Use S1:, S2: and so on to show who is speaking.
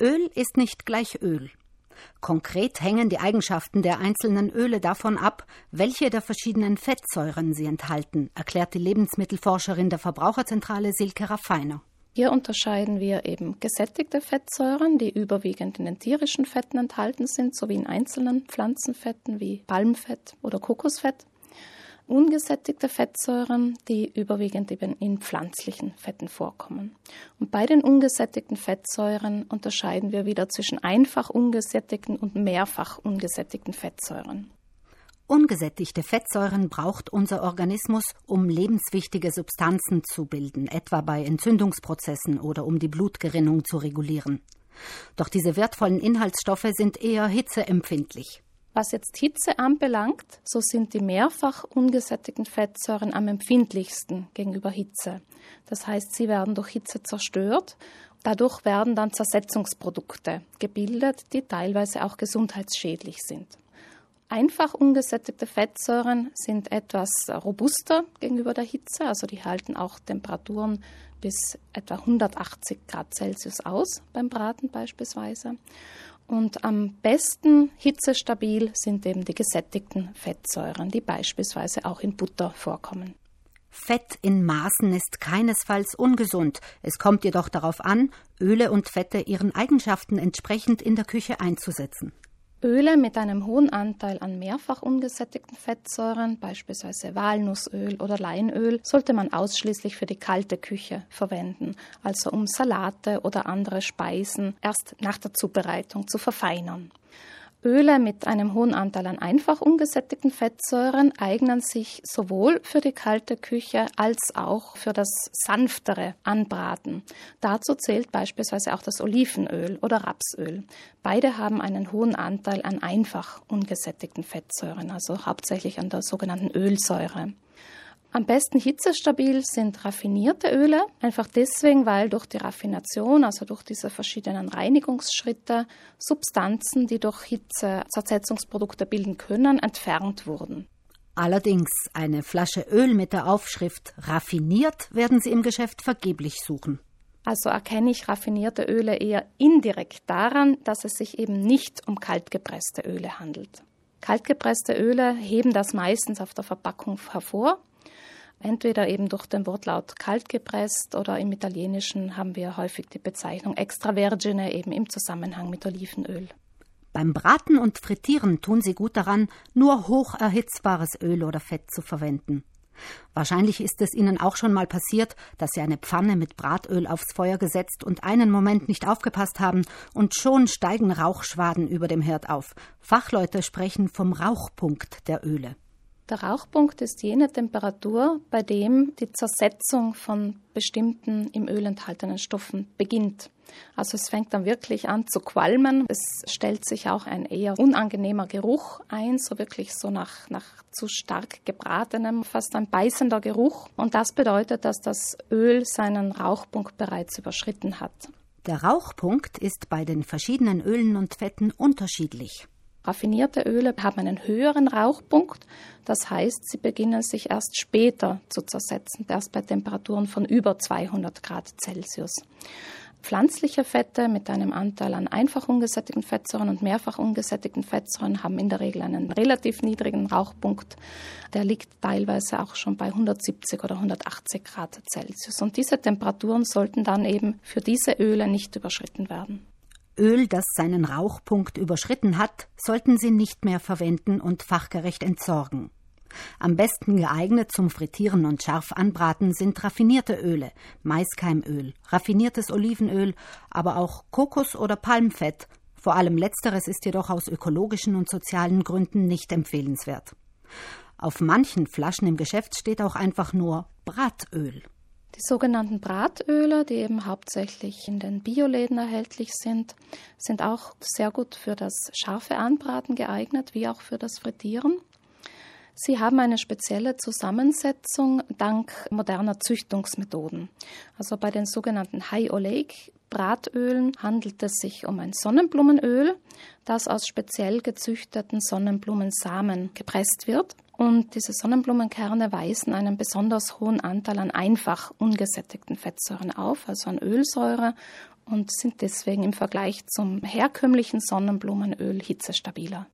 S1: Öl ist nicht gleich Öl. Konkret hängen die Eigenschaften der einzelnen Öle davon ab, welche der verschiedenen Fettsäuren sie enthalten, erklärt die Lebensmittelforscherin der Verbraucherzentrale Silke Raffiner.
S2: Hier unterscheiden wir eben gesättigte Fettsäuren, die überwiegend in den tierischen Fetten enthalten sind, sowie in einzelnen Pflanzenfetten wie Palmfett oder Kokosfett ungesättigte Fettsäuren, die überwiegend eben in pflanzlichen Fetten vorkommen. Und bei den ungesättigten Fettsäuren unterscheiden wir wieder zwischen einfach ungesättigten und mehrfach ungesättigten Fettsäuren.
S1: Ungesättigte Fettsäuren braucht unser Organismus, um lebenswichtige Substanzen zu bilden, etwa bei Entzündungsprozessen oder um die Blutgerinnung zu regulieren. Doch diese wertvollen Inhaltsstoffe sind eher hitzeempfindlich.
S2: Was jetzt Hitze anbelangt, so sind die mehrfach ungesättigten Fettsäuren am empfindlichsten gegenüber Hitze. Das heißt, sie werden durch Hitze zerstört. Dadurch werden dann Zersetzungsprodukte gebildet, die teilweise auch gesundheitsschädlich sind. Einfach ungesättigte Fettsäuren sind etwas robuster gegenüber der Hitze, also die halten auch Temperaturen bis etwa 180 Grad Celsius aus beim Braten beispielsweise. Und am besten hitzestabil sind eben die gesättigten Fettsäuren, die beispielsweise auch in Butter vorkommen.
S1: Fett in Maßen ist keinesfalls ungesund. Es kommt jedoch darauf an, Öle und Fette ihren Eigenschaften entsprechend in der Küche einzusetzen.
S2: Öle mit einem hohen Anteil an mehrfach ungesättigten Fettsäuren, beispielsweise Walnussöl oder Leinöl, sollte man ausschließlich für die kalte Küche verwenden, also um Salate oder andere Speisen erst nach der Zubereitung zu verfeinern. Öle mit einem hohen Anteil an einfach ungesättigten Fettsäuren eignen sich sowohl für die kalte Küche als auch für das sanftere Anbraten. Dazu zählt beispielsweise auch das Olivenöl oder Rapsöl. Beide haben einen hohen Anteil an einfach ungesättigten Fettsäuren, also hauptsächlich an der sogenannten Ölsäure. Am besten hitzestabil sind raffinierte Öle, einfach deswegen, weil durch die Raffination, also durch diese verschiedenen Reinigungsschritte, Substanzen, die durch Hitze Zersetzungsprodukte bilden können, entfernt wurden.
S1: Allerdings eine Flasche Öl mit der Aufschrift raffiniert werden Sie im Geschäft vergeblich suchen.
S2: Also erkenne ich raffinierte Öle eher indirekt daran, dass es sich eben nicht um kaltgepresste Öle handelt. Kaltgepresste Öle heben das meistens auf der Verpackung hervor Entweder eben durch den Wortlaut kalt gepresst oder im Italienischen haben wir häufig die Bezeichnung extravergine eben im Zusammenhang mit Olivenöl.
S1: Beim Braten und Frittieren tun Sie gut daran, nur hoch erhitzbares Öl oder Fett zu verwenden. Wahrscheinlich ist es Ihnen auch schon mal passiert, dass Sie eine Pfanne mit Bratöl aufs Feuer gesetzt und einen Moment nicht aufgepasst haben und schon steigen Rauchschwaden über dem Herd auf. Fachleute sprechen vom Rauchpunkt der Öle.
S2: Der Rauchpunkt ist jene Temperatur, bei dem die Zersetzung von bestimmten im Öl enthaltenen Stoffen beginnt. Also es fängt dann wirklich an zu qualmen. Es stellt sich auch ein eher unangenehmer Geruch ein, so wirklich so nach, nach zu stark gebratenem, fast ein beißender Geruch. Und das bedeutet, dass das Öl seinen Rauchpunkt bereits überschritten hat.
S1: Der Rauchpunkt ist bei den verschiedenen Ölen und Fetten unterschiedlich.
S2: Raffinierte Öle haben einen höheren Rauchpunkt, das heißt, sie beginnen sich erst später zu zersetzen, erst bei Temperaturen von über 200 Grad Celsius. Pflanzliche Fette mit einem Anteil an einfach ungesättigten Fettsäuren und mehrfach ungesättigten Fettsäuren haben in der Regel einen relativ niedrigen Rauchpunkt. Der liegt teilweise auch schon bei 170 oder 180 Grad Celsius. Und diese Temperaturen sollten dann eben für diese Öle nicht überschritten werden.
S1: Öl, das seinen Rauchpunkt überschritten hat, sollten Sie nicht mehr verwenden und fachgerecht entsorgen. Am besten geeignet zum Frittieren und scharf anbraten sind raffinierte Öle, Maiskeimöl, raffiniertes Olivenöl, aber auch Kokos- oder Palmfett. Vor allem letzteres ist jedoch aus ökologischen und sozialen Gründen nicht empfehlenswert. Auf manchen Flaschen im Geschäft steht auch einfach nur Bratöl.
S2: Die sogenannten Bratöle, die eben hauptsächlich in den Bioläden erhältlich sind, sind auch sehr gut für das scharfe Anbraten geeignet, wie auch für das Frittieren. Sie haben eine spezielle Zusammensetzung dank moderner Züchtungsmethoden. Also bei den sogenannten High Oleic Bratölen handelt es sich um ein Sonnenblumenöl, das aus speziell gezüchteten Sonnenblumensamen gepresst wird. Und diese Sonnenblumenkerne weisen einen besonders hohen Anteil an einfach ungesättigten Fettsäuren auf, also an Ölsäure und sind deswegen im Vergleich zum herkömmlichen Sonnenblumenöl hitzestabiler.